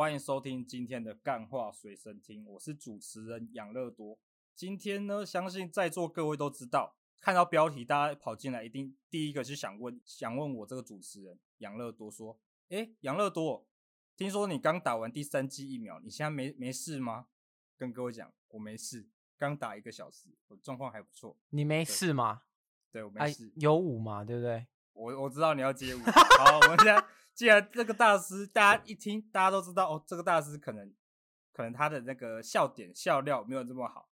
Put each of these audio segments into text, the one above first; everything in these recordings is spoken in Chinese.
欢迎收听今天的干话随身听，我是主持人养乐多。今天呢，相信在座各位都知道。看到标题，大家跑进来，一定第一个是想问，想问我这个主持人养乐多说：“诶，养乐多，听说你刚打完第三剂疫苗，你现在没没事吗？”跟各位讲，我没事，刚打一个小时，我状况还不错。你没事吗？对，我没事。啊、有舞嘛？对不对？我我知道你要接舞。好，我们现在既然这个大师，大家一听，大家都知道哦，这个大师可能可能他的那个笑点笑料没有这么好，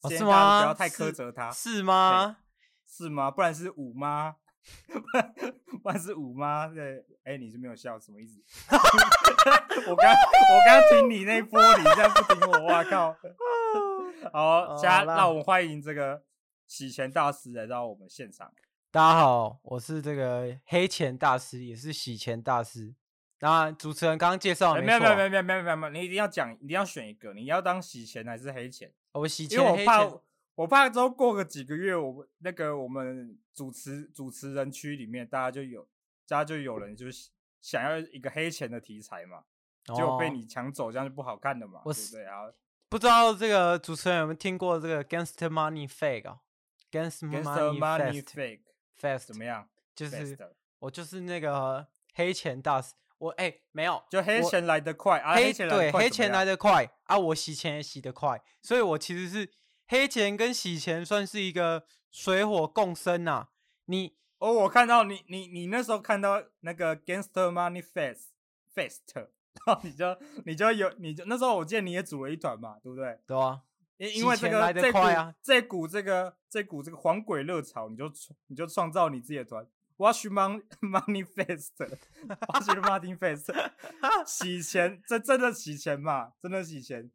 哦、是吗？不要太苛责他，是，是吗？是吗？不然是五吗？不然是五吗？对，哎、欸，你是没有笑，什么意思？我刚我刚听你那波，你现在不听我，哇靠！好，现在让我们欢迎这个洗钱大师来到我们现场。大家好，我是这个黑钱大师，也是洗钱大师。那主持人刚刚介绍没、啊欸？没有没有没有没有没有没有，你一定要讲，一定要选一个，你要当洗钱还是黑钱？我洗钱，因为我怕。我怕之后过个几个月，我们那个我们主持主持人区里面，大家就有，大家就有人就是想要一个黑钱的题材嘛，结果被你抢走，这样就不好看了嘛，哦、对不对啊？不知道这个主持人有没有听过这个 Gangster Money Fake 啊？Gangster Money Fake Fast 怎么样？就是我就是那个黑钱大师，我哎、欸、没有，就黑钱来得快啊，黑，钱来得快，对，黑钱来得快啊，我洗钱也洗得快，所以我其实是。黑钱跟洗钱算是一个水火共生呐、啊。你哦，我看到你，你你那时候看到那个 Gangster Money Fast Fast，然后你就你就有你就那时候我记得你也组了一团嘛，对不对？对啊，因因为这个这股这股这个这股这个黄鬼热潮，你就你就创造你自己的团，Wash Money Money Fest，Wash Money Fest，洗钱，这真的洗钱嘛？真的洗钱。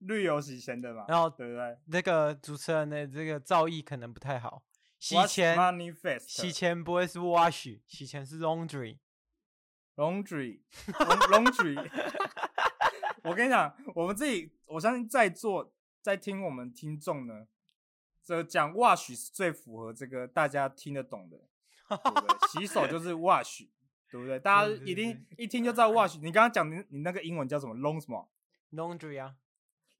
绿油洗钱的嘛，然后对不对？那个主持人的这个造诣可能不太好。洗钱洗钱不会是 wash，洗钱是 laundry，laundry，laundry。我跟你讲，我们自己，我相信在座在听我们听众呢，这讲 wash 是最符合这个大家听得懂的，对不对？洗手就 是 wash，对不对？大家一定一听就知道 wash。你刚刚讲你你那个英文叫什么？long 什么？laundry 啊。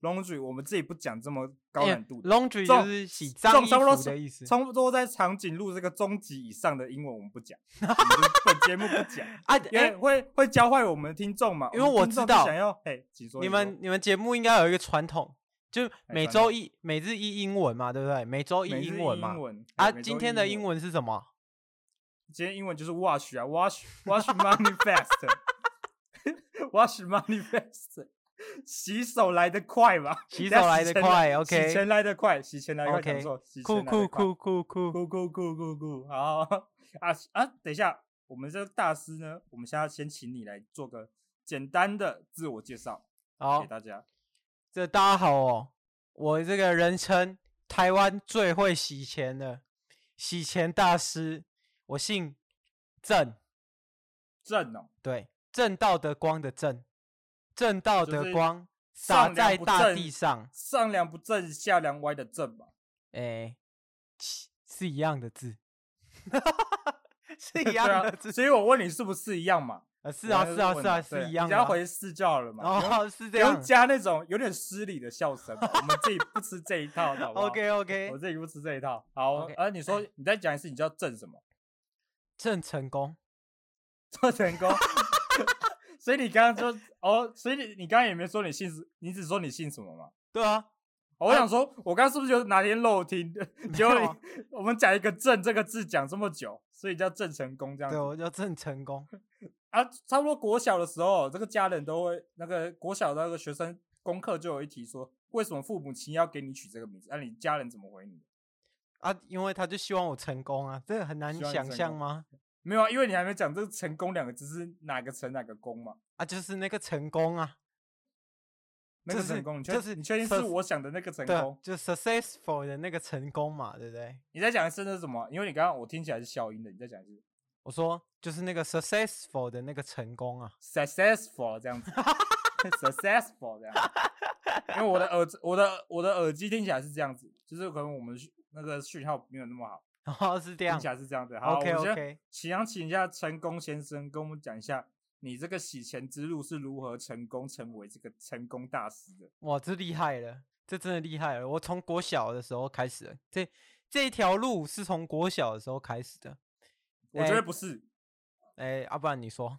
Laundry，我们自己不讲这么高难度的。Laundry 就是洗脏衣服的意思。差不多在长颈鹿这个中级以上的英文，我们不讲。我们本节目不讲 啊，因为会会教坏我们的听众嘛。因为我知道，想要嘿，你们你们节目应该有一个传统，就每周一每日一英文嘛，对不对？每周一英文嘛。啊，今天的英文是什么？今天英文就是 wash 啊，wash wash money fast，wash money fast。洗手来得快吧？洗手来得快，OK。洗钱来得快，洗钱来得快，没错。酷酷酷酷酷酷酷酷酷酷，好啊啊！等一下，我们这个大师呢，我们现在先请你来做个简单的自我介绍，好，给大家。这大家好哦，我这个人称台湾最会洗钱的洗钱大师，我姓郑，郑哦，对，正道的光的正。正道的光洒在大地上，上梁不正下梁歪的正嘛？哎，是一样的字，是一样的字，所以我问你是不是一样嘛？啊，是啊，是啊，是啊，是一样。只要回是就好了嘛。哦，是这样。不加那种有点失礼的笑声，我们自己不吃这一套，好不好？OK，OK，我自己不吃这一套。好，而你说你再讲一次，你叫郑什么？郑成功，郑成功。所以你刚刚说哦，所以你你刚刚也没说你姓，你只说你姓什么嘛？对啊，我想说，我刚刚是不是就哪天漏听？结果我们讲一个“郑”这个字讲这么久，所以叫郑成功这样子。对，我叫郑成功啊。差不多国小的时候，这个家人都会那个国小的那个学生功课就有一题说，为什么父母亲要给你取这个名字？那、啊、你家人怎么回你？啊，因为他就希望我成功啊，这个很难想象吗？没有啊，因为你还没讲这个“成功”两个字是哪个成哪个功嘛？啊，就是那个成功啊。那个成功，就是你确定是我想的那个成功？就 successful 的那个成功嘛，对不对？你在讲的是什么？因为你刚刚我听起来是消音的，你在讲的是？我说就是那个 successful 的那个成功啊，successful 这样子，successful 这样。因为我的耳我的我的耳机听起来是这样子，就是可能我们那个讯号没有那么好。然哦，是这样，听起来是这样子。好，OK OK。请请一下成功先生跟我们讲一下。你这个洗钱之路是如何成功成为这个成功大师的？哇，这厉害了，这真的厉害了！我从国小的时候开始了，这这条路是从国小的时候开始的。我觉得不是，哎、欸，要、啊、不然你说？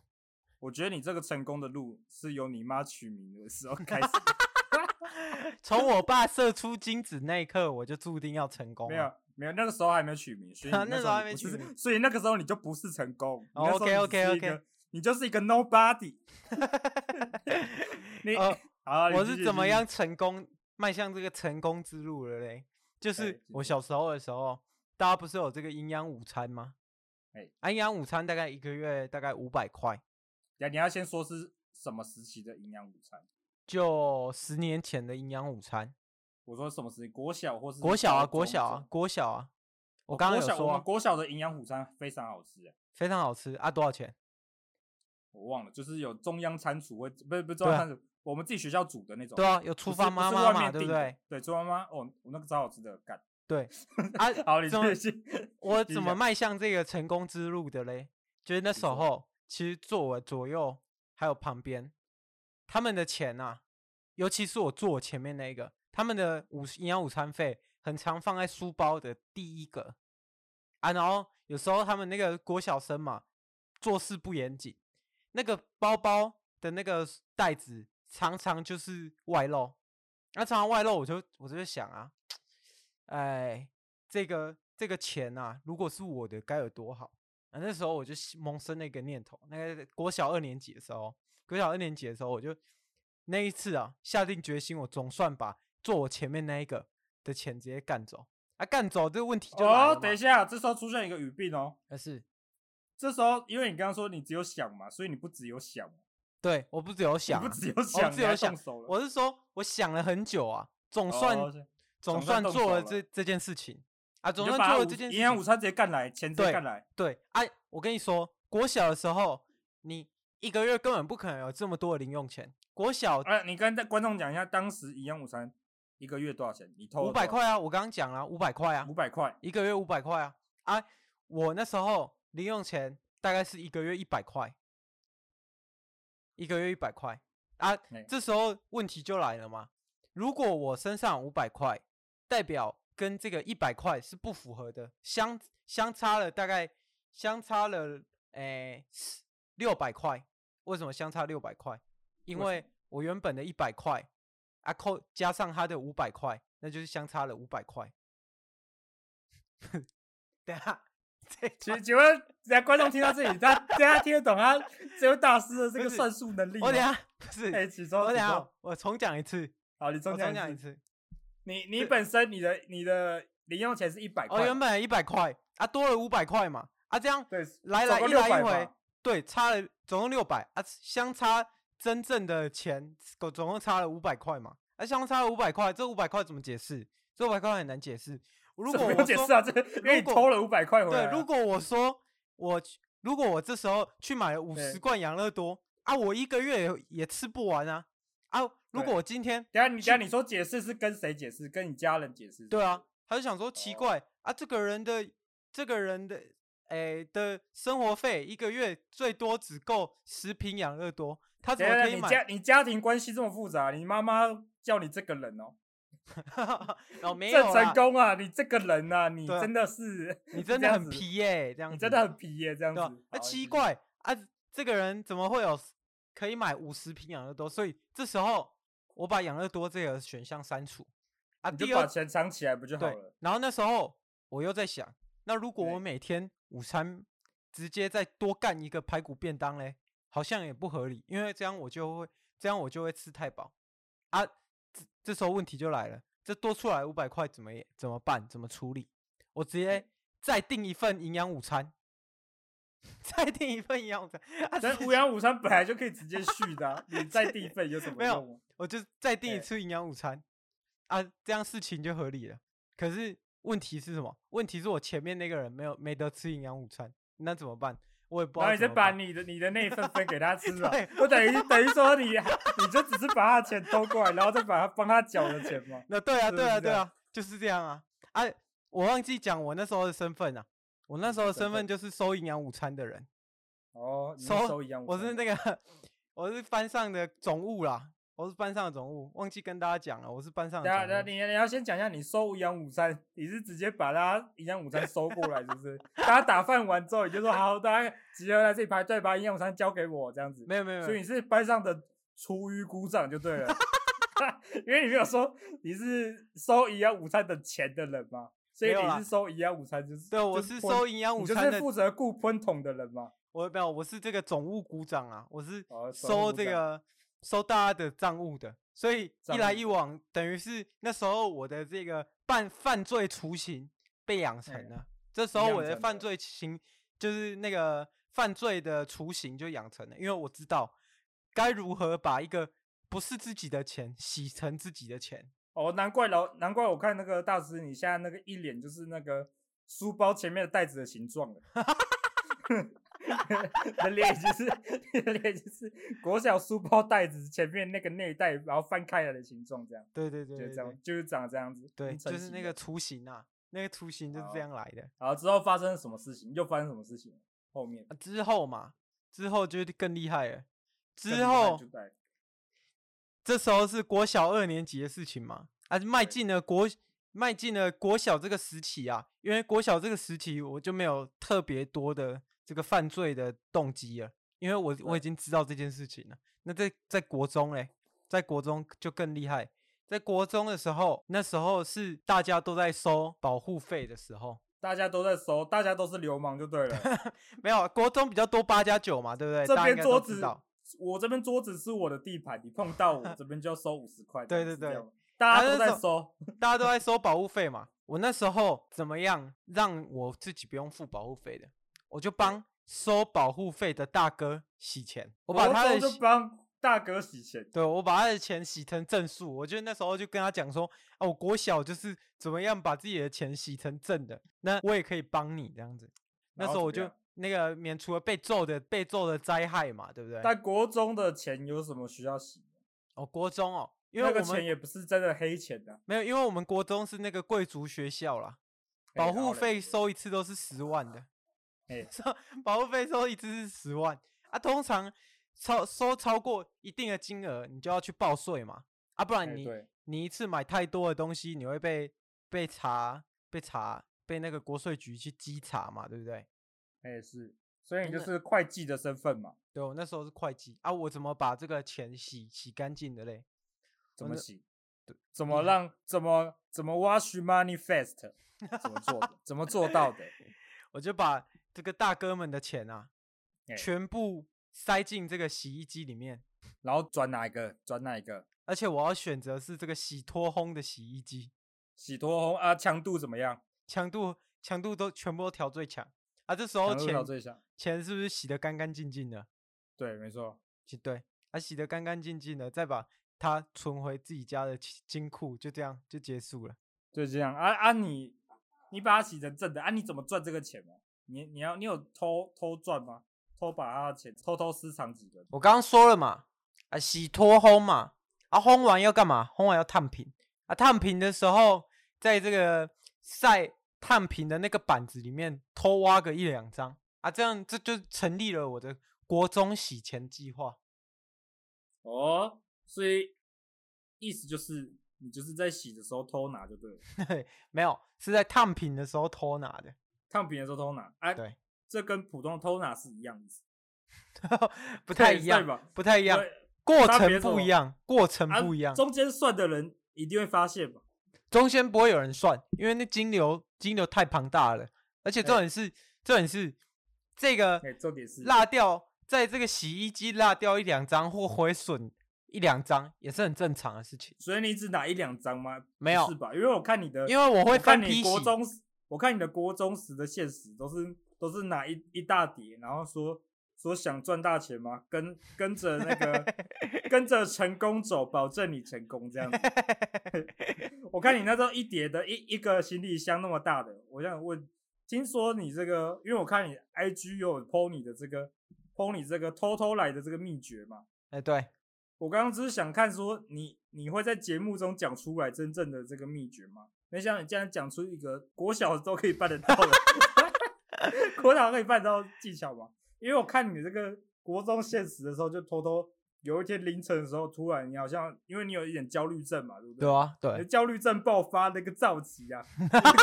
我觉得你这个成功的路是由你妈取名的时候 开始。从我爸射出精子那一刻，我就注定要成功。没有，没有，那个时候还没取名，所以 那，那时候还没取名，所以那个时候你就不是成功。Oh, OK OK OK。你就是一个 nobody，你、呃、好，我是怎么样成功迈向这个成功之路了嘞？就是我小时候的时候，大家不是有这个营养午餐吗？哎，啊，营养午餐大概一个月大概五百块。呀，你要先说是什么时期的营养午餐？就十年前的营养午餐。我说什么时期？国小或是国小啊？国小啊？国小啊？我刚刚有说、啊，我们国小的营养午餐非常好吃，非常好吃啊！多少钱？我忘了，就是有中央餐厨，会不是不是中央餐厨，我们自己学校煮的那种。对啊，有厨房妈妈嘛，对不对？对，厨房妈妈，哦，我那个超好吃的，干。对 啊，好，你继续。我怎么迈向这个成功之路的嘞？就是那时候，其实坐我左右还有旁边，他们的钱呐，尤其是我坐我前面那个，他们的午营养午餐费，很常放在书包的第一个啊。然后有时候他们那个国小生嘛，做事不严谨。那个包包的那个袋子常常就是外露，那常常外露，我就我就在想啊，哎，这个这个钱啊，如果是我的该有多好啊！那时候我就萌生那个念头，那个国小二年级的时候，国小二年级的时候，我就那一次啊，下定决心，我总算把坐我前面那一个的钱直接干走啊！干走这个问题就。哦，等一下，这时候出现一个语病哦，但是。这时候，因为你刚刚说你只有想嘛，所以你不只有想。对，我不只有想，不只有想，我只有想。我是说，我想了很久啊，总算总算做了这这件事情啊，总算做了这件事情。营养午餐直接干来，钱直接干来。对，哎，我跟你说，国小的时候，你一个月根本不可能有这么多的零用钱。国小，哎，你跟观众讲一下，当时营养午餐一个月多少钱？你偷五百块啊！我刚刚讲了五百块啊，五百块一个月五百块啊！啊，我那时候。零用钱大概是一个月一百块，一个月一百块啊。这时候问题就来了嘛。如果我身上五百块，代表跟这个一百块是不符合的，相相差了大概相差了诶六百块。为什么相差六百块？因为我原本的一百块啊扣加上他的五百块，那就是相差了五百块。等下。请请问，人家观众听到这里，他大家听得懂他只有大师的这个算术能力吗？我等下不是，哎，起床，我等下我重讲一次。好，你重讲一,一次。你你本身你的你的零用钱是一百块，哦，原本一百块啊，多了五百块嘛，啊，这样对，来来一来一回，对，差了总共六百啊，相差真正的钱总共差了五百块嘛，啊，相差了五百块，这五百块怎么解释？这五百块很难解释。如果我解释啊，这因为你偷了五百块回来。对，如果我说我如果我这时候去买了五十罐养乐多啊，我一个月也也吃不完啊啊！如果我今天等下你等下你说解释是跟谁解释？跟你家人解释？对啊，他就想说奇怪啊，这个人的这个人的诶的生活费一个月最多只够十瓶养乐多，他怎么可以买？你家你家庭关系这么复杂，你妈妈叫你这个人哦。哦，没有成功啊！你这个人啊，你真的是，你真的很皮耶，这样真的很皮耶，这样子。啊，奇怪啊，这个人怎么会有可以买五十瓶养乐多？所以这时候我把养乐多这个选项删除啊，你就把钱藏起来不就好了？然后那时候我又在想，那如果我每天午餐直接再多干一个排骨便当嘞，好像也不合理，因为这样我就会这样我就会吃太饱啊。这这时候问题就来了，这多出来五百块怎么怎么办？怎么处理？我直接再订一份营养午餐，再订一份营养午餐。但营养午餐本来就可以直接续的、啊，你再订一份有什么用？没有，我就再订一次营养午餐、欸、啊，这样事情就合理了。可是问题是什么？问题是我前面那个人没有没得吃营养午餐，那怎么办？我也不知道。然后你就把你的你的那一份分给他吃了，我等于等于说你你就只是把他的钱偷过来，然后再把他帮他缴的钱吗？那对啊对啊对啊，就是这样啊啊！我忘记讲我那时候的身份啊，我那时候的身份就是收营养午餐的人。哦，收营养午餐，我是那个我是班上的总务啦。我是班上的总务，忘记跟大家讲了，我是班上的等下。等下，你你要先讲一下，你收营养午餐，你是直接把大家营养午餐收过来，是不是？大家打饭完之后，你就说好，大家集合来这里排队，把营养午餐交给我，这样子。没有没有，所以你是班上的厨余股长就对了 因为你没有说你是收营养午餐的钱的人嘛，所以你是收营养午餐就是。对，我是收营养午餐的，就是负责雇喷桶的人嘛。我没有，我是这个总务股长啊，我是收这个。收大家的账务的，所以一来一往，等于是那时候我的这个犯犯罪雏形被养成了。这时候我的犯罪形就是那个犯罪的雏形就养成了，因为我知道该如何把一个不是自己的钱洗成自己的钱。哦，难怪老难怪我看那个大师，你现在那个一脸就是那个书包前面的袋子的形状了。的脸就是，你的脸就是国小书包袋子前面那个内袋，然后翻开来的形状，这样。对对对，就这样，就是长这样子。对，就是那个雏形啊，那个雏形就是这样来的。然后之后发生了什么事情？又发生什么事情？后面、啊、之后嘛，之后就更厉害了。之后，这时候是国小二年级的事情嘛？啊，迈进了国，迈进了国小这个时期啊，因为国小这个时期我就没有特别多的。这个犯罪的动机了，因为我我已经知道这件事情了。那在在国中嘞，在国中就更厉害。在国中的时候，那时候是大家都在收保护费的时候，大家都在收，大家都是流氓就对了。没有，国中比较多八加九嘛，对不对？这边桌子，我这边桌子是我的地盘，你碰到我这边就要收五十块。对对对，大家都在收，大家都在收保护费嘛。我那时候怎么样让我自己不用付保护费的？我就帮收保护费的大哥洗钱，我把他的就帮大哥洗钱，对，我把他的钱洗成正数。我就那时候就跟他讲说，啊，我国小就是怎么样把自己的钱洗成正的，那我也可以帮你这样子。那时候我就那个免除了被揍的被揍的灾害嘛，对不对？但国中的钱有什么需要洗？哦，国中哦，因那个钱也不是真的黑钱的，没有，因为我们国中是那个贵族学校啦，保护费收一次都是十万的。哎，收保护费收一次是十万啊，通常超收超过一定的金额，你就要去报税嘛，啊，不然你你一次买太多的东西，你会被被查被查被那个国税局去稽查嘛，对不对？哎，是，所以你就是会计的身份嘛。对，我那时候是会计啊，我怎么把这个钱洗洗干净的嘞？怎么洗？怎么让怎么怎么 wash money fast？怎么做的？怎么做到的？我就把。这个大哥们的钱啊，全部塞进这个洗衣机里面，然后转哪一个？转哪一个？而且我要选择是这个洗脱烘的洗衣机，洗脱烘啊，强度怎么样？强度强度都全部都调最强啊！这时候钱钱是不是洗得干干净净的？对，没错，对，啊，洗得干干净净的，再把它存回自己家的金库，就这样就结束了。就这样啊啊！你你把它洗成正的啊？你怎么赚这个钱呢？你你要你有偷偷赚吗？偷把他的钱偷偷私藏几个？我刚刚说了嘛，啊，洗脱烘嘛，啊，烘完要干嘛？烘完要烫平啊，烫平的时候，在这个晒烫平的那个板子里面偷挖个一两张啊，这样这就成立了我的国中洗钱计划。哦，所以意思就是你就是在洗的时候偷拿就对了。没有，是在烫平的时候偷拿的。烫平的时候偷拿，哎，对，这跟普通的偷拿是一样的，不太一样吧？不太一样，过程不一样，过程不一样。中间算的人一定会发现吧？中间不会有人算，因为那金流金流太庞大了，而且重点是重点是这个，重点是落掉，在这个洗衣机落掉一两张或毁损一两张也是很正常的事情。所以你只拿一两张吗？没有，是吧？因为我看你的，因为我会看你国中。我看你的国中时的现实都是都是拿一一大叠，然后说说想赚大钱吗？跟跟着那个 跟着成功走，保证你成功这样子。我看你那时候一叠的一一个行李箱那么大的，我想问，听说你这个，因为我看你 IG 有 po 你的这个 po 你这个偷偷来的这个秘诀嘛？哎，对，我刚刚只是想看说你你会在节目中讲出来真正的这个秘诀吗？没想到你竟然讲出一个国小都可以办得到的，国小可以办得到技巧吗？因为我看你这个国中现实的时候，就偷偷有一天凌晨的时候，突然你好像因为你有一点焦虑症嘛，对不对？对啊，对，焦虑症爆发那个躁急啊，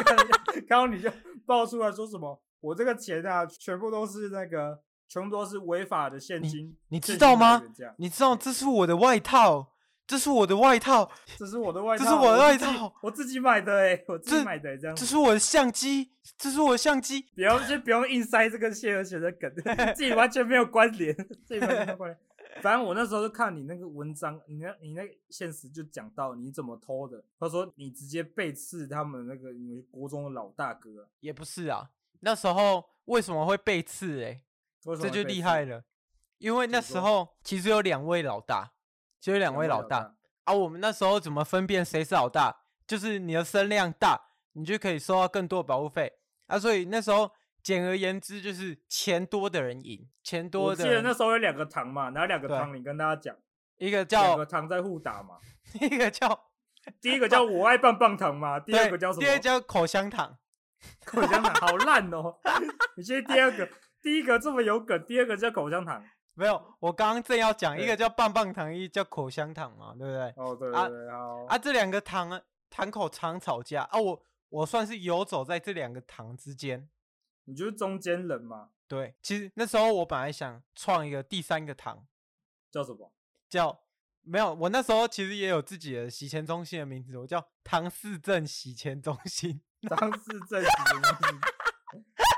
然后你就爆出来说什么，我这个钱啊，全部都是那个，全部都是违法的现金，你，你知道吗？你知道这是我的外套。这是我的外套，这是我的外套，这是我的外套，我自己买的诶，我自己买的、欸、这，样。这是我的相机，这是我的相机。不要先不用硬塞这个谢和弦的梗，自己完全没有关联，自己完全没有关联。反正我那时候就看你那个文章，你那，你那现实就讲到你怎么偷的。他说你直接背刺他们那个你们国中的老大哥，也不是啊。那时候为什么会背刺？哎，这就厉害了，因为那时候其实有两位老大。就有两位老大，啊！我们那时候怎么分辨谁是老大？就是你的声量大，你就可以收到更多的保护费啊！所以那时候简而言之就是钱多的人赢，钱多的人。我记得那时候有两个堂嘛，哪两个堂？你跟大家讲，一个叫两个堂在互打嘛，一个叫第一个叫我爱棒棒糖嘛，第二个叫什么？第二个叫口香糖，口香糖好烂哦！你先第二个，第一个这么有梗，第二个叫口香糖。没有，我刚刚正要讲一个叫棒棒糖，一个叫口香糖嘛，对不对？哦，对对对，啊啊，这两个糖啊，堂口常吵架啊，我我算是游走在这两个糖之间，你就是中间人嘛。对，其实那时候我本来想创一个第三个糖，叫什么？叫没有，我那时候其实也有自己的洗钱中心的名字，我叫唐氏镇洗钱中心。唐氏镇洗钱中心。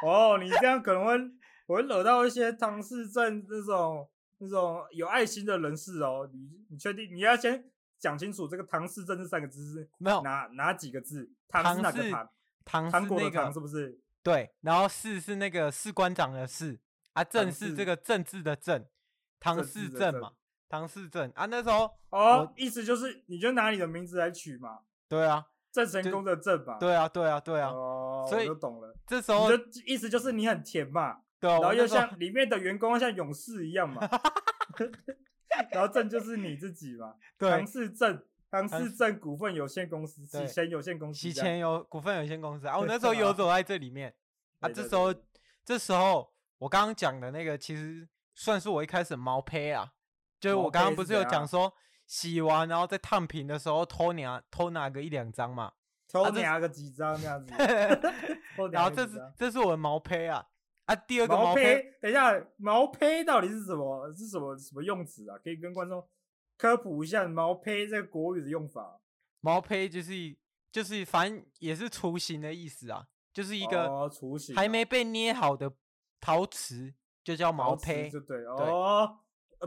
哦，你这样可能会。我会惹到一些唐氏症这种那种有爱心的人士哦。你你确定你要先讲清楚这个唐氏症这三个字是没有哪哪几个字？唐是哪个唐？唐糖果的唐是不是？对，然后士是那个士官长的士啊，政是这个政治的政，唐氏症嘛，唐氏症啊。那时候哦，意思就是你就拿你的名字来取嘛。对啊，郑成功的郑嘛。对啊，对啊，对啊。哦，我就懂了。这时候就意思就是你很甜嘛。对，然后又像里面的员工像勇士一样嘛，然后正就是你自己嘛，唐氏正，唐氏镇股份有限公司，洗钱有限公司，洗钱有股份有限公司。啊，我那时候游走在这里面。啊，这时候这时候我刚刚讲的那个其实算是我一开始毛胚啊，就是我刚刚不是有讲说洗完然后再烫平的时候偷拿偷拿个一两张嘛，偷。拿个几张这样子，然后这是这是我的毛胚啊。啊，第二个毛胚，等一下，毛胚到底是什么？是什么什么用词啊？可以跟观众科普一下毛胚这个国语的用法。毛胚就是就是反正也是雏形的意思啊，就是一个雏形还没被捏好的陶瓷，就叫毛胚，就对哦。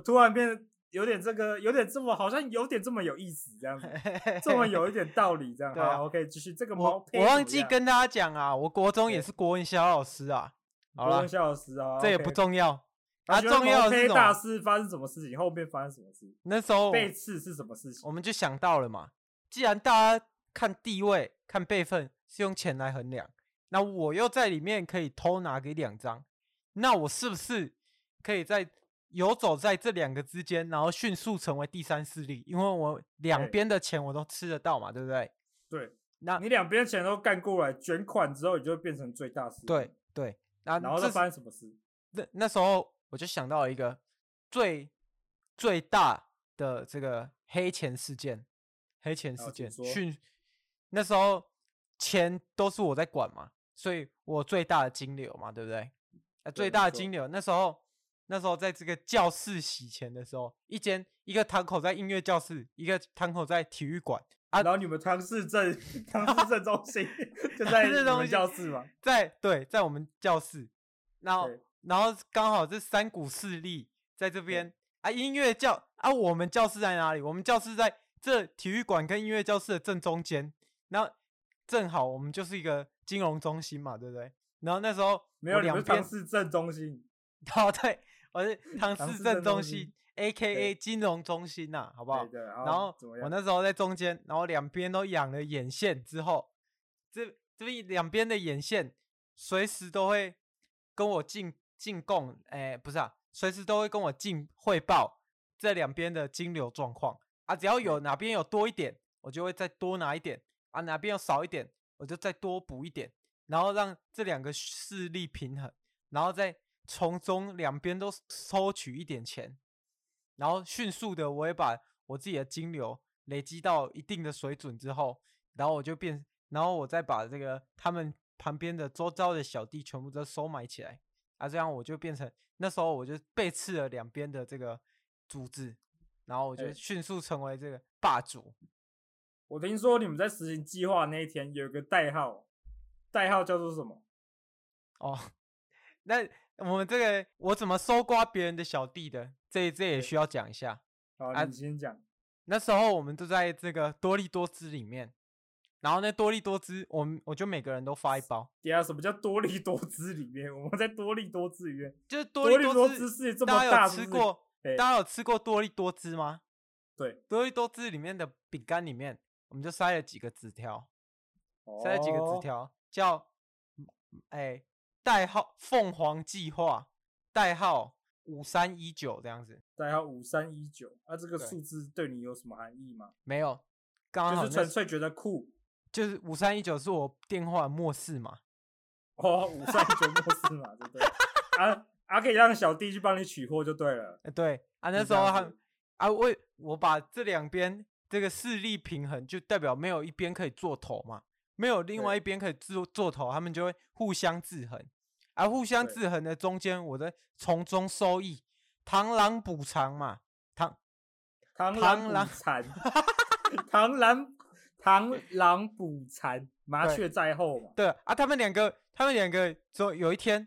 突然变有点这个，有点这么好像有点这么有意思这样子，这么有一点道理这样。好，OK，继续这个毛胚。我忘记跟大家讲啊，我国中也是国文小老师啊。好了，啊，这也不重要。啊，重要的是大事发生什么事情？后面发生什么事？那时候背刺是什么事情？我们就想到了嘛。既然大家看地位、看辈分是用钱来衡量，那我又在里面可以偷拿个一两张，那我是不是可以在游走在这两个之间，然后迅速成为第三势力？因为我两边的钱我都吃得到嘛，对不对？对。那你两边钱都干过来，卷款之后，你就会变成最大势力。对对。然后再发生什么事？那那时候我就想到了一个最最大的这个黑钱事件，黑钱事件。迅那时候钱都是我在管嘛，所以我最大的金流嘛，对不对？啊，最大的金流。那时候那时候在这个教室洗钱的时候，一间一个堂口在音乐教室，一个堂口在体育馆啊。然后你们唐市镇唐市镇中心 就在你们教室嘛，在对，在我们教室。然后然后刚好这三股势力在这边啊，音乐教啊，我们教室在哪里？我们教室在这体育馆跟音乐教室的正中间。然后正好我们就是一个金融中心嘛，对不对？然后那时候没有，两边是正中心。哦，对，我是唐市镇中心，A K A 金融中心呐、啊，好不好？对，然后我那时候在中间，然后两边都养了眼线之后，这这边两边的眼线随时都会跟我进进贡，哎，不是啊，随时都会跟我进汇报这两边的金流状况。啊，只要有哪边有多一点，我就会再多拿一点。啊，哪边有少一点，我就再多补一点，然后让这两个势力平衡，然后再。从中两边都收取一点钱，然后迅速的，我也把我自己的金流累积到一定的水准之后，然后我就变，然后我再把这个他们旁边的周遭的小弟全部都收买起来，啊，这样我就变成那时候我就背刺了两边的这个组织，然后我就迅速成为这个霸主。我听说你们在实行计划那一天有一个代号，代号叫做什么？哦，那。我们这个我怎么搜刮别人的小弟的？这这也需要讲一下。好，啊、你先讲。那时候我们都在这个多利多汁里面，然后那多利多汁，我们我就每个人都发一包。对啊，什么叫多利多汁里面？我们在多利多汁里面，就是多利多汁是这么大，大家有吃过？大家有吃过多利多汁吗？对，多利多汁里面的饼干里面，我们就塞了几个纸条，塞了几个纸条，哦、叫哎。代号凤凰计划，代号五三一九这样子，代号五三一九，那这个数字对你有什么含义吗？没有，刚好就是纯粹觉得酷，就是五三一九是我电话末世嘛。哦，五三一九末世嘛，对不对？啊啊，可以让小弟去帮你取货就对了。对啊，那时候他啊，我我把这两边这个势力平衡，就代表没有一边可以做头嘛。没有另外一边可以做做头，他们就会互相制衡，而互相制衡的中间，我在从中收益，螳螂捕蝉嘛，螳螳螂捕蝉，螳螂螳螂捕蝉，麻雀在后嘛。对啊，他们两个，他们两个总有一天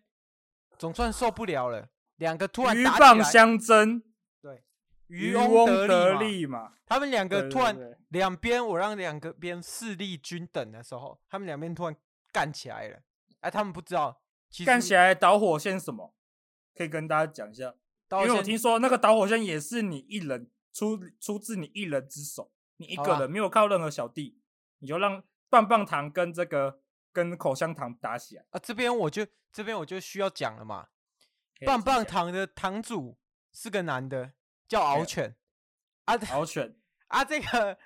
总算受不了了，两个突然鹬蚌相争。对渔翁得利嘛，嘛，他们两个突然两边，我让两个边势力均等的时候，他们两边突然干起来了。哎，他们不知道，干起来导火线什么？可以跟大家讲一下。因为我听说那个导火线也是你一人出出自你一人之手，你一个人没有靠任何小弟，你就让棒棒糖跟这个跟口香糖打起来啊！这边我就这边我就需要讲了嘛，棒棒糖的堂主是个男的。叫敖犬，啊，敖犬 啊，这个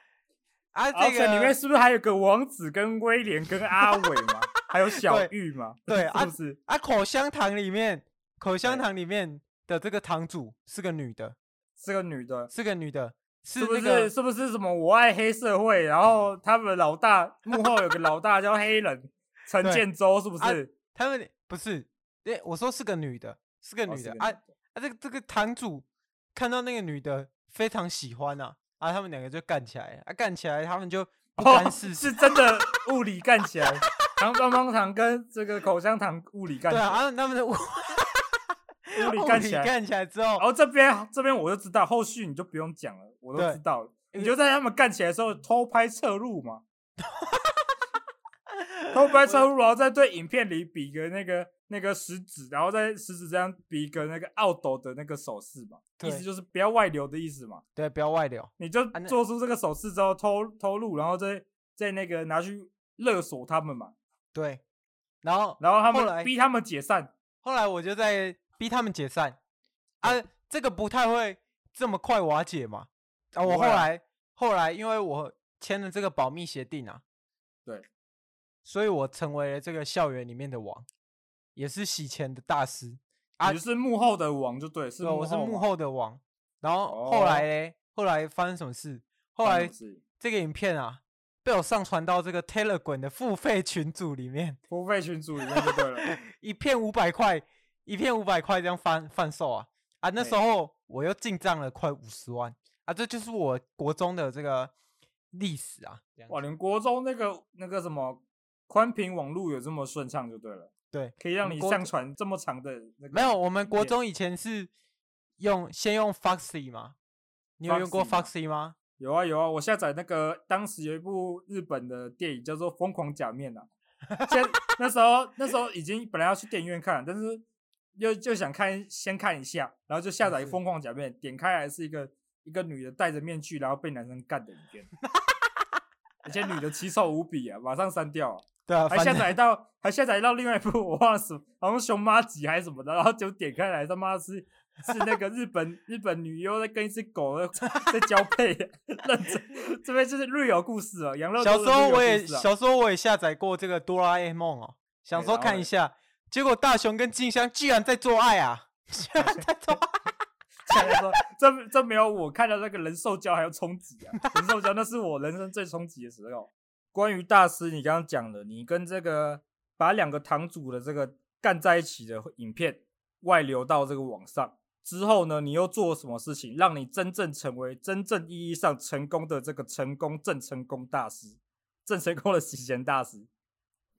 啊，这个里面是不是还有个王子跟威廉跟阿伟嘛？还有小玉嘛？对，是不是啊，啊，口香糖里面，口香糖里面的这个堂主是个女的，是个女的，是个女的，是，不是？是不是什么我爱黑社会？然后他们老大幕后有个老大叫黑人陈建州，是不是？啊，他们不是，对，我说是个女的，是个女的，哦，个女的啊啊，这个这个堂主。看到那个女的非常喜欢啊，啊，他们两个就干起来，啊，干起来，他们就不甘示弱，是真的 物理干起来，糖棒棒糖跟这个口香糖物理干起来，对啊，他们的 物理干起来，干起来之后，然后这边这边我就知道，后续你就不用讲了，我都知道了，你就在他们干起来的时候偷拍侧录嘛，偷拍侧录，然后再对影片里比个那个。那个食指，然后在食指这样比一个那个奥斗的那个手势嘛，意思就是不要外流的意思嘛。对，不要外流。你就做出这个手势之后偷偷录，然后再再那个拿去勒索他们嘛。对，然后然后他们来逼他们解散。后来我就在 逼他们解散。啊，这个不太会这么快瓦解嘛。啊，我后来后来因为我签了这个保密协定啊，对，所以我成为了这个校园里面的王。也是洗钱的大师啊！你是幕后的王就对，是对，我是幕后的王。然后后来嘞，后来发生什么事？后来这个影片啊，被我上传到这个 Telegram 的付费群组里面。付费群组里面就对了，一片五百块，一片五百块这样贩贩售啊！啊，那时候我又进账了快五十万啊！这就是我国中的这个历史啊！哇，连国中那个那个什么宽频网络有这么顺畅就对了。对，可以让你上传这么长的那个。没有，我们国中以前是用先用 Foxy 吗？你有用过 Foxy 吗？有啊有啊，我下载那个当时有一部日本的电影叫做《疯狂假面》啊，先那时候那时候已经本来要去电影院看，但是又就想看先看一下，然后就下载《疯狂假面》，点开来是一个一个女的戴着面具，然后被男生干的影片，而且女的奇丑无比啊，马上删掉。对啊，还下载到还下载到另外一部我忘了什么，好像熊妈几还是什么的，然后就点开来，他妈是是那个日本 日本女优在跟一只狗在 在交配，认真，这边就是 real 故事啊。杨乐小时候我也小时候我也下载过这个哆啦 A 梦哦，想说看一下，结果大雄跟静香居然在做爱啊！居然在做爱，说这这没有我看到那个人兽交还要冲击啊！人兽交那是我人生最冲击的时候。关于大师，你刚刚讲了，你跟这个把两个堂主的这个干在一起的影片外流到这个网上之后呢，你又做了什么事情，让你真正成为真正意义上成功的这个成功郑成功大师，郑成功的洗钱大师？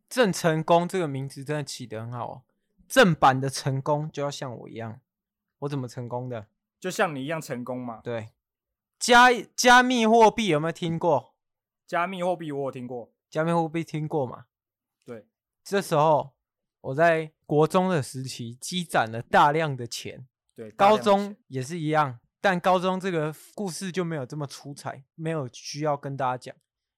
郑成功这个名字真的起得很好哦，正版的成功就要像我一样，我怎么成功的？就像你一样成功嘛？对，加加密货币有没有听过？加密货币我有听过，加密货币听过嘛？对，这时候我在国中的时期积攒了大量的钱，对，高中也是一样，但高中这个故事就没有这么出彩，没有需要跟大家讲。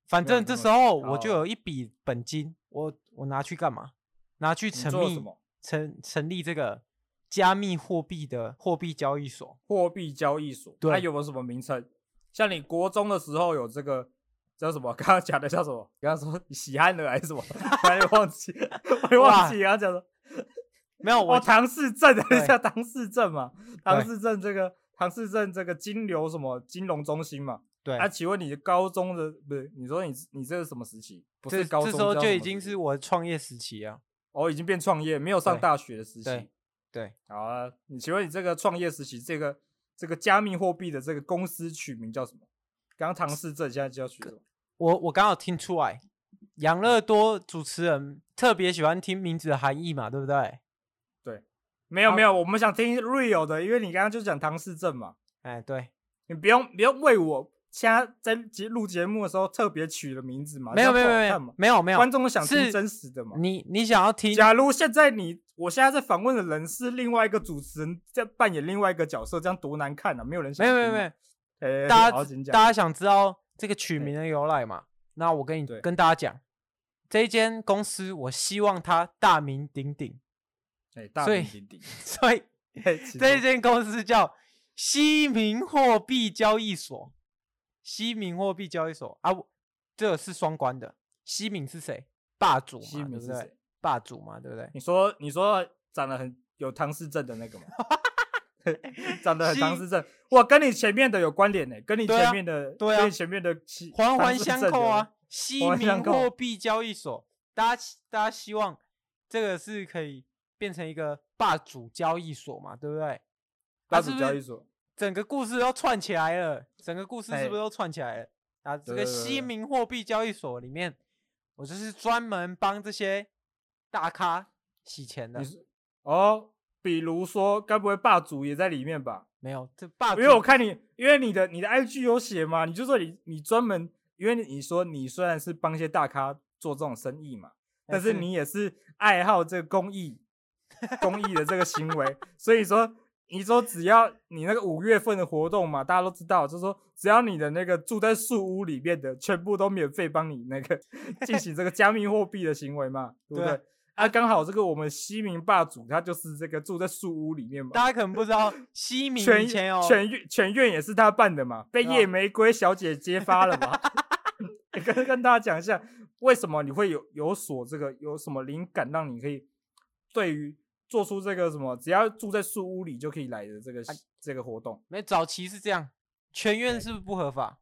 反正这时候我就有一笔本金，我我拿去干嘛？拿去成立成成立这个加密货币的货币交易所。货币交易所，对，它有没有什么名称？像你国中的时候有这个。叫什么？刚刚讲的叫什么？刚刚说喜憨的还是什么？我也忘记，我也忘记。刚刚讲的没有我唐氏症的叫唐氏症嘛？唐氏症这个唐氏症这个金流什么金融中心嘛？对。啊，请问你的高中的不是？你说你你这是什么时期？不是高中，这时候就已经是我创业时期啊。哦，已经变创业，没有上大学的时期。对对。好啊，你请问你这个创业时期，这个这个加密货币的这个公司取名叫什么？刚刚唐氏症现在就要取什么？我我刚好听出来，养乐多主持人特别喜欢听名字的含义嘛，对不对？对，没有没有，我们想听 real 的，因为你刚刚就讲唐氏症嘛。哎，对，你不用不用为我现在在节录节目的时候特别取了名字嘛？没有没有没有没有没有，观众想听真实的嘛？你你想要听？假如现在你我现在在访问的人是另外一个主持人在扮演另外一个角色，这样多难看啊！没有人想听。没有没有没有，大家大家想知道。这个取名的由来嘛，那我跟你跟大家讲，这一间公司我希望它大名鼎鼎，哎，大名鼎鼎，所以 这间公司叫西明货币交易所，西明货币交易所啊，这个是双关的，西明是谁？霸主嘛，对不对？霸主嘛，对不对？你说你说长得很有唐氏症的那个吗？长得很唐氏症，哇，跟你前面的有关联呢，跟你前面的，对啊，跟你前面的环环相扣啊。西明货币交易所，大家大家希望这个是可以变成一个霸主交易所嘛，对不对？霸主交易所，整个故事都串起来了，整个故事是不是都串起来了？啊，这个西明货币交易所里面，我就是专门帮这些大咖洗钱的。哦。比如说，该不会霸主也在里面吧？没有，这霸主，因为我看你，因为你的你的 IG 有写嘛，你就说你你专门，因为你说你虽然是帮一些大咖做这种生意嘛，但是你也是爱好这个公益 公益的这个行为，所以说你说只要你那个五月份的活动嘛，大家都知道，就是说只要你的那个住在树屋里面的，全部都免费帮你那个 进行这个加密货币的行为嘛，对不对？啊，刚好这个我们西明霸主，他就是这个住在树屋里面嘛。大家可能不知道，西明全全院全院也是他办的嘛，被夜玫瑰小姐揭发了嘛。跟跟大家讲一下，为什么你会有有所这个有什么灵感，让你可以对于做出这个什么，只要住在树屋里就可以来的这个、啊、这个活动？没早期是这样，全院是不是不合法？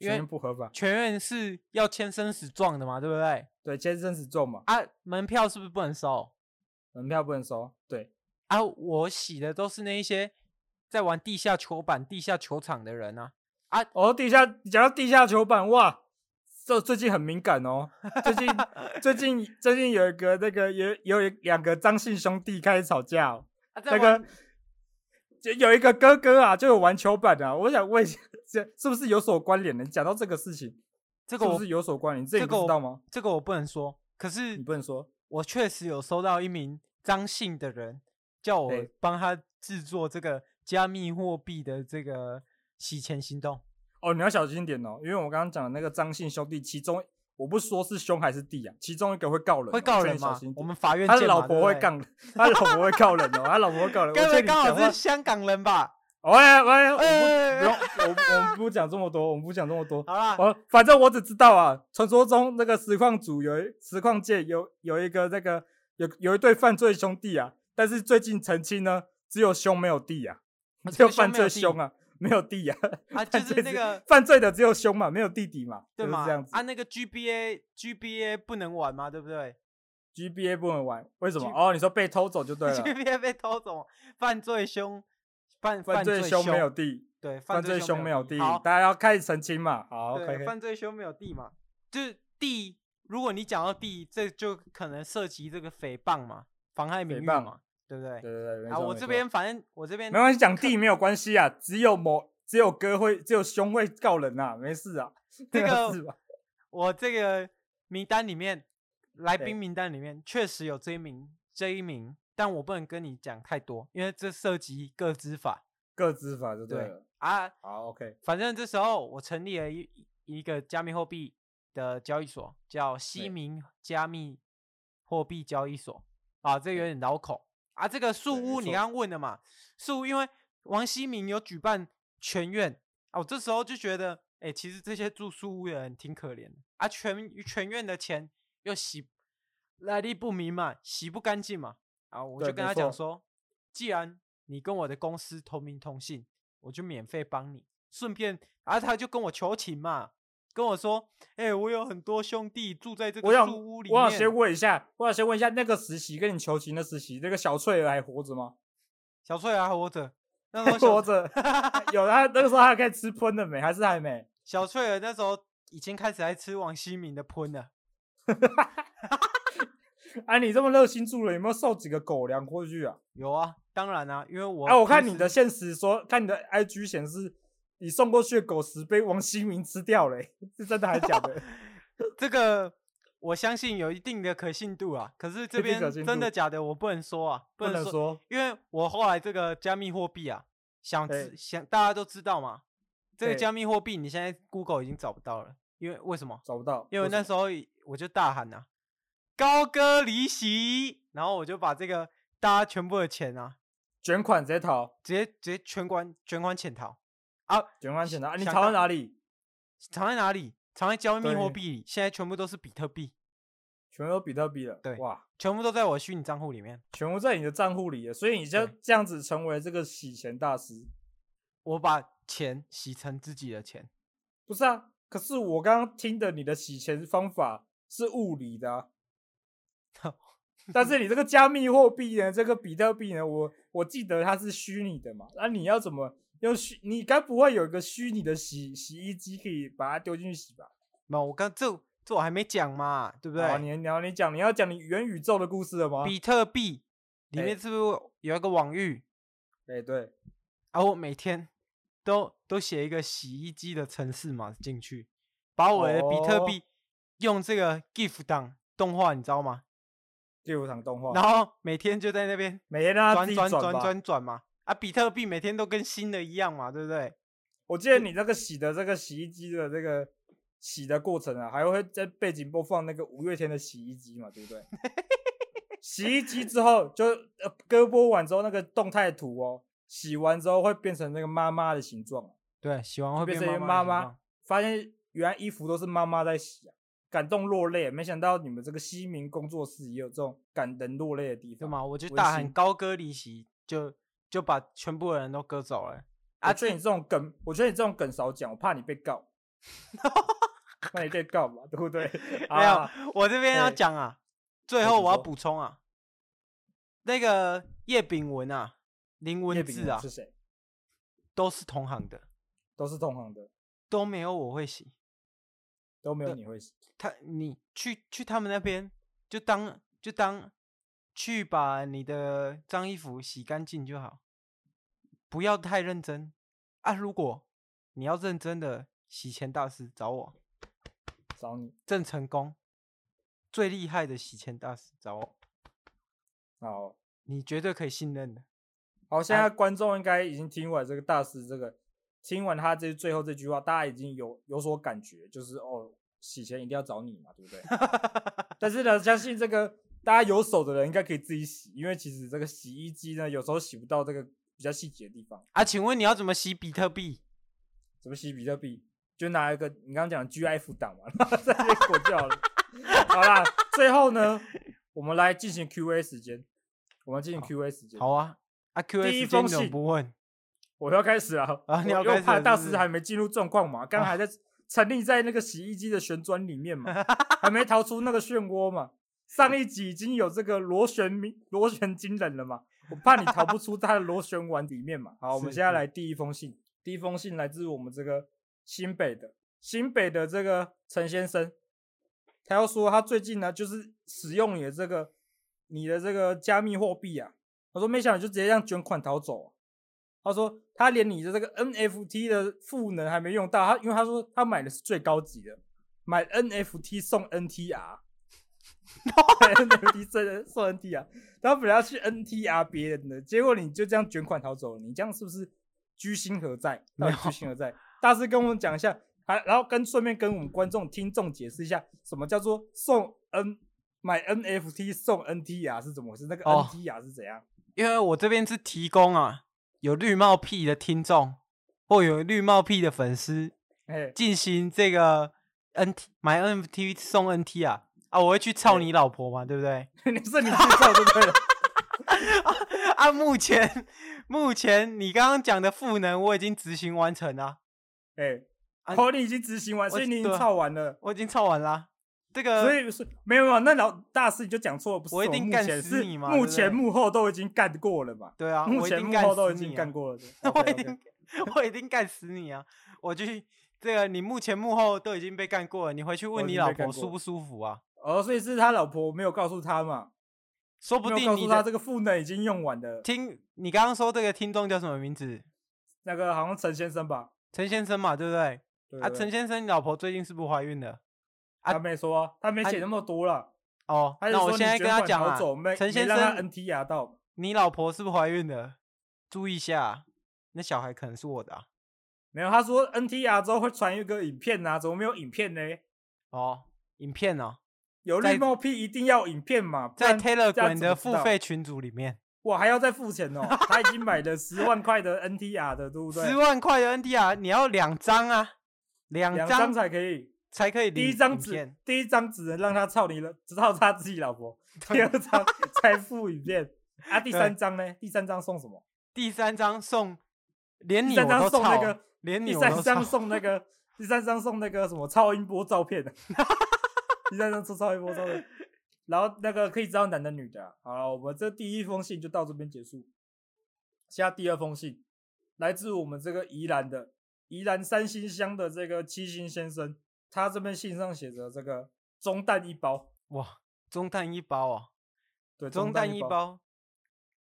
全院不合法，全院是要签生死状的嘛，对不对？对，签生死状嘛。啊，门票是不是不能收？门票不能收。对。啊，我洗的都是那一些在玩地下球板、地下球场的人啊。啊，哦，地下，讲到地下球板，哇，这最近很敏感哦。最近，最近，最近有一个那个有有两个张姓兄弟开始吵架哦。啊，那个。就有一个哥哥啊，就有玩球板的、啊。我想问一下，这是不是有所关联呢？讲到这个事情，这个我是，是有所关联，这个不知道吗？这个我不能说，可是你不能说，我确实有收到一名张姓的人叫我帮他制作这个加密货币的这个洗钱行动。哦，你要小心点哦，因为我刚刚讲的那个张姓兄弟，其中我不说是兄还是弟啊，其中一个会告人，会告人吗？我们法院他的老婆会告，他老婆会告人哦，他老婆会告人。该不会刚好是香港人吧？喂喂，我不不用，我我们不讲这么多，我们不讲这么多。好啦，我反正我只知道啊，传说中那个实况组有一实况界有有一个那个有有一对犯罪兄弟啊，但是最近澄清呢，只有兄没有弟啊，只有犯罪兄啊，没有弟啊。啊，就是那个犯罪的只有兄嘛，没有弟弟嘛，对吗？这样子啊，那个 GBA GBA 不能玩吗？对不对？GBA 不能玩，为什么？哦，你说被偷走就对了。GBA 被偷走，犯罪凶。犯犯罪凶没有弟，对，犯罪凶没有弟，好，大家要开始澄清嘛。好，对，犯罪凶没有弟嘛，就是弟。如果你讲到弟，这就可能涉及这个诽谤嘛，妨害名誉嘛，对不对？对对对。啊，我这边反正我这边没关系，讲弟没有关系啊，只有某只有哥会，只有兄会告人呐，没事啊。这个我这个名单里面，来宾名单里面确实有这一名，这一名。但我不能跟你讲太多，因为这涉及各资法。各资法就对了对啊。好，OK。反正这时候我成立了一一个加密货币的交易所，叫西明加密货币交易所。啊，这个有点绕口啊。这个树屋你刚刚问的嘛？树屋因为王希明有举办全院啊，我这时候就觉得，哎、欸，其实这些住树屋的人挺可怜的啊。全全院的钱又洗来历不明嘛，洗不干净嘛。啊，我就跟他讲说，既然你跟我的公司同名同姓，我就免费帮你，顺便，然后他就跟我求情嘛，跟我说，哎、欸，我有很多兄弟住在这个树屋里面。我想先问一下，我想先问一下，那个实习跟你求情的实习，那个小翠儿还活着吗？小翠儿还活着，那时候活着，有他那个时候还可以吃喷的没？还是还没？小翠儿那时候已经开始在吃王希明的喷了。哎、啊，你这么热心助人，有没有送几个狗粮过去啊？有啊，当然啊，因为我哎，我看你的现实说，看你的 IG 显示，你送过去的狗食被王新明吃掉了，是真的还是假的？这个我相信有一定的可信度啊，可是这边真的假的，我不能说啊，不能说，因为我后来这个加密货币啊，想想大家都知道嘛，这个加密货币你现在 Google 已经找不到了，因为为什么？找不到，因为那时候我就大喊啊。高歌离席，然后我就把这个大家全部的钱啊，卷款直接逃，直接直接全款卷款潜逃啊！卷款潜逃啊！你藏在哪里？藏在哪里？藏在加密货币里。现在全部都是比特币，全部都比特币了。对，哇，全部都在我虚拟账户里面，全部在你的账户里了。所以你就这样子成为这个洗钱大师。我把钱洗成自己的钱，不是啊？可是我刚刚听的你的洗钱方法是物理的啊。但是你这个加密货币呢？这个比特币呢？我我记得它是虚拟的嘛？那、啊、你要怎么用虚？你该不会有一个虚拟的洗洗衣机可以把它丢进去洗吧？没有，我刚这这我还没讲嘛，对不对？你你要你讲你要讲你元宇宙的故事了吗？比特币里面是不是有一个网域？哎、欸，对。然、啊、后我每天都都写一个洗衣机的程式嘛进去，把我的比特币用这个 GIF 档动画，你知道吗？第五场动画，然后每天就在那边每天让转转转转转嘛，啊，比特币每天都跟新的一样嘛，对不对？我记得你这个洗的这个洗衣机的这个洗的过程啊，还会在背景播放那个五月天的洗衣机嘛，对不对？洗衣机之后就呃割播完之后那个动态图哦，洗完之后会变成那个妈妈的形状，对，洗完会变成妈妈，发现原来衣服都是妈妈在洗啊。感动落泪，没想到你们这个西明工作室也有这种感人落泪的地方。对吗？我就大喊高歌离席，就就把全部的人都割走了。啊，觉得你这种梗，我觉得你这种梗少讲，我怕你被告。那你被告嘛，对不对？没有，我这边要讲啊，最后我要补充啊，那个叶炳文啊，林文志啊，是谁？都是同行的，都是同行的，都没有我会洗。都没有你会洗，他你去去他们那边就当就当去把你的脏衣服洗干净就好，不要太认真啊！如果你要认真的洗钱大师，找我，找你，郑成功最厉害的洗钱大师找我。好，你绝对可以信任的。好，现在观众应该已经听完这个大师这个，听完他这最后这句话，大家已经有有所感觉，就是哦，洗钱一定要找你嘛，对不对？但是呢，相信这个大家有手的人应该可以自己洗，因为其实这个洗衣机呢，有时候洗不到这个比较细节的地方啊。请问你要怎么洗比特币？怎么洗比特币？就拿一个你刚刚讲的 GIF 档嘛，然后在那边就好了。好啦，最后呢，我们来进行 Q&A 时间。我们进行 Q&A 时间。好啊，啊 Q&A 时间怎么不问？我要开始了啊！你要开始，怕大师还没进入状况嘛？刚还在沉溺在那个洗衣机的旋转里面嘛，还没逃出那个漩涡嘛？上一集已经有这个螺旋螺旋惊人了嘛？我怕你逃不出他的螺旋丸里面嘛？好，我们现在来第一封信。第一封信来自我们这个新北的新北的这个陈先生，他要说他最近呢就是使用你的这个。你的这个加密货币啊，他说没想到就直接这样卷款逃走啊。他说他连你的这个 NFT 的赋能还没用到，他因为他说他买的是最高级的，买 NFT 送 NTR，买 NFT 送送 NTR，他本来要去 NTR 别人的，结果你就这样卷款逃走了，你这样是不是居心何在？到底居心何在？大师跟我们讲一下，还然后跟顺便跟我们观众听众解释一下，什么叫做送 N？买 NFT 送 NTR 是怎么回事？那个 NTR 是怎样？哦，因为我这边是提供啊，有绿帽癖的听众或有绿帽癖的粉丝，哎，进行这个 NT 买 NFT 送 NTR 啊，啊，我会去操你老婆嘛，欸、对不对？你说你去操就对了。啊，目前目前你刚刚讲的赋能我已经执行完成了，哎、欸，哦，你已经执行完，所以你已经操完了，我已经操完了。这个所以是没有没有，那老大师你就讲错了，不是我，一定干死你嘛？目前幕后都已经干过了嘛？对啊，目前幕后都已经干过了。我一定我一定干死你啊！我去这个，你目前幕后都已经被干过了，你回去问你老婆舒不舒服啊？哦，所以是他老婆没有告诉他嘛？说不定你他这个赋能已经用完了。听你刚刚说这个听众叫什么名字？那个好像陈先生吧？陈先生嘛，对不对？对对对啊，陈先生，你老婆最近是不是怀孕了？他没说、啊，他没写那么多了。哦，那我现在跟他讲啊，陈先生，NT 牙到，你老婆是不是怀孕了？注意一下，那小孩可能是我的、啊。没有，他说 NT 牙之后会传一个影片啊，怎么没有影片呢？哦，影片哦，有绿帽癖一定要影片嘛，在 Telegram 的付费群组里面，我，还要再付钱哦。他已经买了 十万块的 NTR 的，对不对？十万块的 NTR，，你要两张啊，两张才可以。才可以第一张纸，第一张只能让他操你了，只操他自己老婆。第二张才付影片啊，第三张呢？第三张送什么？第三张送连你我都操，那个连你我都操。第三张送那个，第三张送那个什么超音波照片 第三张送超一波照片，然后那个可以知道男的女的、啊。好了，我们这第一封信就到这边结束。下第二封信来自我们这个宜兰的宜兰三星乡的这个七星先生。他这边信上写着这个中弹一包，哇，中弹一包啊，对，中弹一包，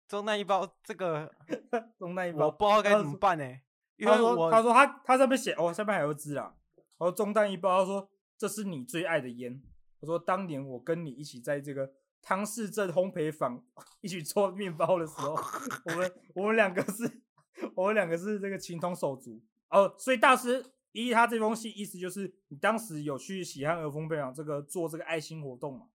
中弹一包，这个 中弹一包，我不知道该怎么办呢？因为我他说他他上面写哦，下面还有字啊，他说中弹一包，他说这是你最爱的烟，我说当年我跟你一起在这个汤氏镇烘焙坊 一起做面包的时候，我们我们两个是，我们两个是这个情同手足哦，所以大师。依他这封信意思就是，你当时有去喜憨儿烘焙坊这个做这个爱心活动嘛？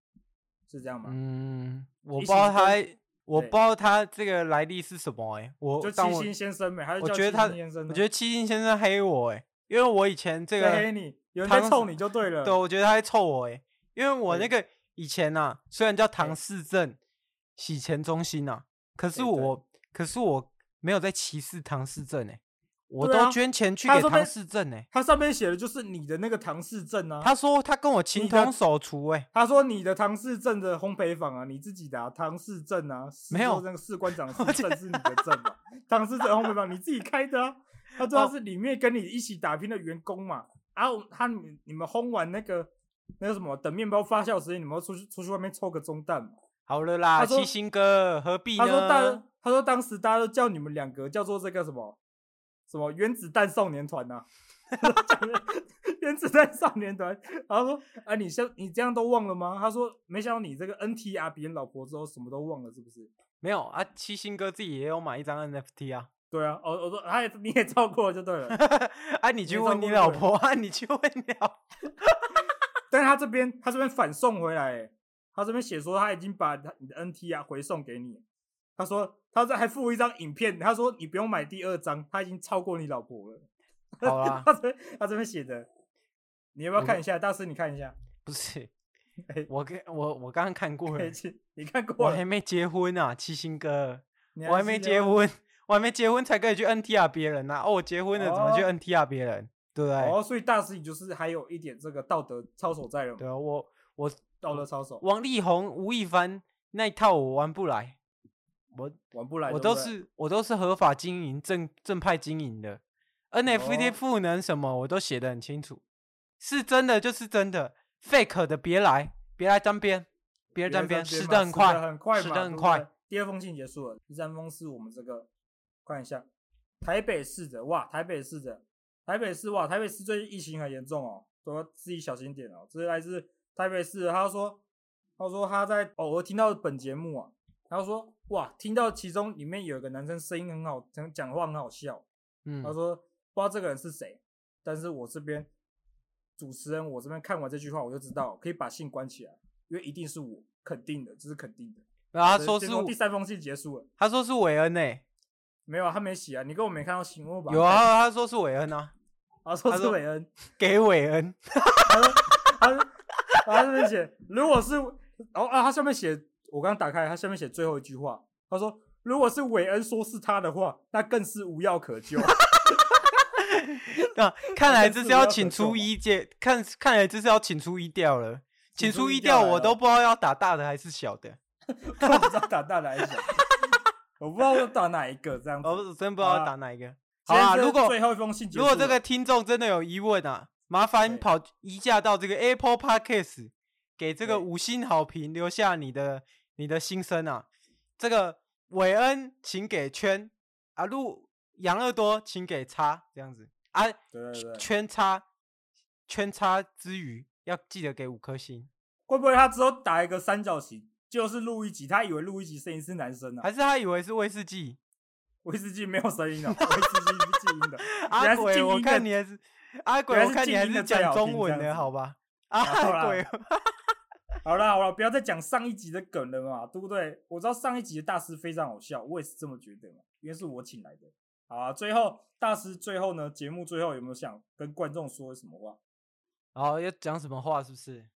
是这样吗？嗯，我不知道他，我不知道他这个来历是什么哎、欸。我就七星先生呗，还是叫七星先生？我觉得七星先生黑我哎、欸，因为我以前这个黑你，有人在臭你就对了。对，我觉得他在臭我哎、欸，因为我那个以前呐、啊，虽然叫唐氏镇洗钱中心呐、啊，可是我可是我没有在歧视唐氏镇哎。我都捐钱去给唐氏镇哎，他上面写的就是你的那个唐氏镇啊。他说他跟我情同手足哎。他说你的唐氏镇的烘焙坊啊，你自己的啊，唐氏镇啊，没有那个士官长的镇是你的镇嘛？唐氏镇烘焙坊你自己开的啊。他说他是里面跟你一起打拼的员工嘛。然后他你你们烘完那个那个什么，等面包发酵时间，你们要出去出去外面抽个中弹嘛。好了啦，七星哥何必呢？他说大他说当时大家都叫你们两个叫做这个什么？什么原子弹少年团呐、啊？原子弹少年团，然后说啊，你像你这样都忘了吗？他说没想到你这个 NTR 别人老婆之后什么都忘了，是不是？没有啊，七星哥自己也有买一张 NFT 啊。对啊，我我说他也你也照过就对了。啊，你去问你老婆啊，你去问你老婆。但是他这边他这边反送回来，他这边写说他已经把你的 NTR 回送给你。他说他这还附一张影片，他说你不用买第二张，他已经超过你老婆了。好啊，他这他这边写的，你要不要看一下？大师，你看一下。不是，我跟我我刚刚看过 了，你看过？我还没结婚啊，七星哥，我还没结婚，我还没结婚才可以去 NTR 别人啊。哦，我结婚了怎么去 NTR 别人？对不对？哦，所以大师你就是还有一点这个道德操守在了。对啊，我我道德操守。王力宏、吴亦凡那一套我玩不来，我玩不来。我都是我都是合法经营、正正派经营的。NFT 赋能什么我都写的很清楚，是真的就是真的，fake 的别来，别来沾边，别来沾边，死的很快，死的很快。第二封信结束了，第三封是我们这个，看一下，台北市的哇，台北市的，台北市哇，台北市最近疫情很严重哦，都要自己小心点哦。这是来自台北市的，他说，他说他在偶尔听到本节目啊，他说哇，听到其中里面有一个男生声音很好，讲讲话很好笑，嗯，他说。不知道这个人是谁，但是我这边主持人，我这边看完这句话，我就知道可以把信关起来，因为一定是我，肯定的，这是肯定的。然后他说是第三封信结束了，他说是韦恩诶、欸，没有，他没洗啊，你跟我没看到新闻吧？有啊，他说是韦恩啊，他说是韦恩，给韦恩，他说他说他上面写，如果是哦啊，他下面写，我刚刚打开，他下面写最后一句话，他说如果是韦恩说是他的话，那更是无药可救。啊，看来这是要请出一调，看看来这是要请出一调了。请出一调，我都不知道要打大的还是小的，我 不知道打大的还是小的，我不知道要打哪一个这样子，我真不知道要打哪一个。好啊，如果最后一封信，如果这个听众真的有疑问啊，麻烦跑移驾到这个 Apple Podcast，给这个五星好评，留下你的你的心声啊。这个韦恩，请给圈啊，路杨乐多，请给叉，这样子。啊，对对对，圈叉，圈叉之余要记得给五颗星。会不会他之后打一个三角形，就是录一集？他以为录一集声音是男生呢、啊？还是他以为是威士忌？威士忌没有声音的，威士忌是静音的。阿鬼，我看你还是阿鬼，我看你还是讲中文的好吧？阿鬼，好了好了，不要再讲上一集的梗了嘛，对不对？我知道上一集的大师非常好笑，我也是这么觉得嘛，因为是我请来的。好啊，最后大师最后呢，节目最后有没有想跟观众说什么话？哦，要讲什么话是不是？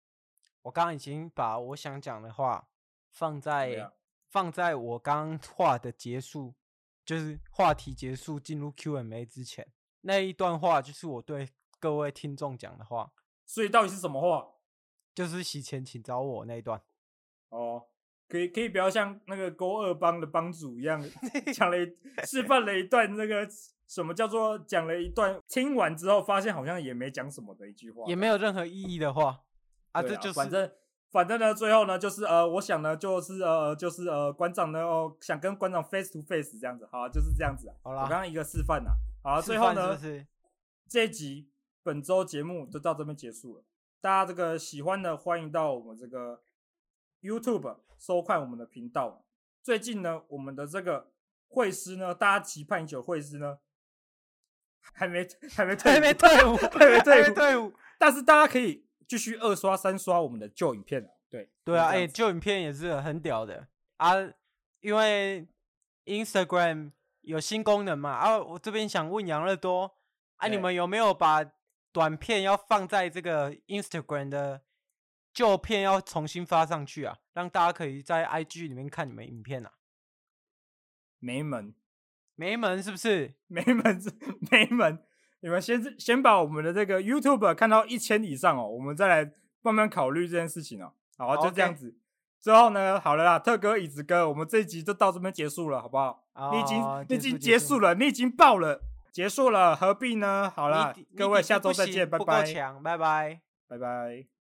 我刚刚已经把我想讲的话放在放在我刚话的结束，就是话题结束进入 Q&A 之前那一段话，就是我对各位听众讲的话。所以到底是什么话？就是洗钱请找我那一段。哦。可以可以不要像那个勾二帮的帮主一样 讲了一示范了一段那个什么叫做讲了一段听完之后发现好像也没讲什么的一句话，也没有任何意义的话啊，这就是反正反正呢最后呢就是呃我想呢就是呃就是呃馆长呢哦想跟馆长 face to face 这样子好就是这样子啊，好啦，我刚刚一个示范呐，好最后呢这一集本周节目就到这边结束了，大家这个喜欢的欢迎到我们这个 YouTube。收看我们的频道。最近呢，我们的这个会师呢，大家期盼已久，会师呢还没还没退还没退伍，还没退伍，退伍。但是大家可以继续二刷、三刷我们的旧影片。对对啊，哎，旧影片也是很屌的啊，因为 Instagram 有新功能嘛。啊，我这边想问杨乐多，啊，你们有没有把短片要放在这个 Instagram 的？旧片要重新发上去啊，让大家可以在 IG 里面看你们影片啊。没门，没门是不是？没门是没门。你们先先把我们的这个 YouTube 看到一千以上哦，我们再来慢慢考虑这件事情哦。好，就这样子。之后呢，好了啦，特哥、椅子哥，我们这一集就到这边结束了，好不好？你已经你已经结束了，你已经爆了，结束了，何必呢？好了，各位下周再见，拜拜。拜拜，拜拜。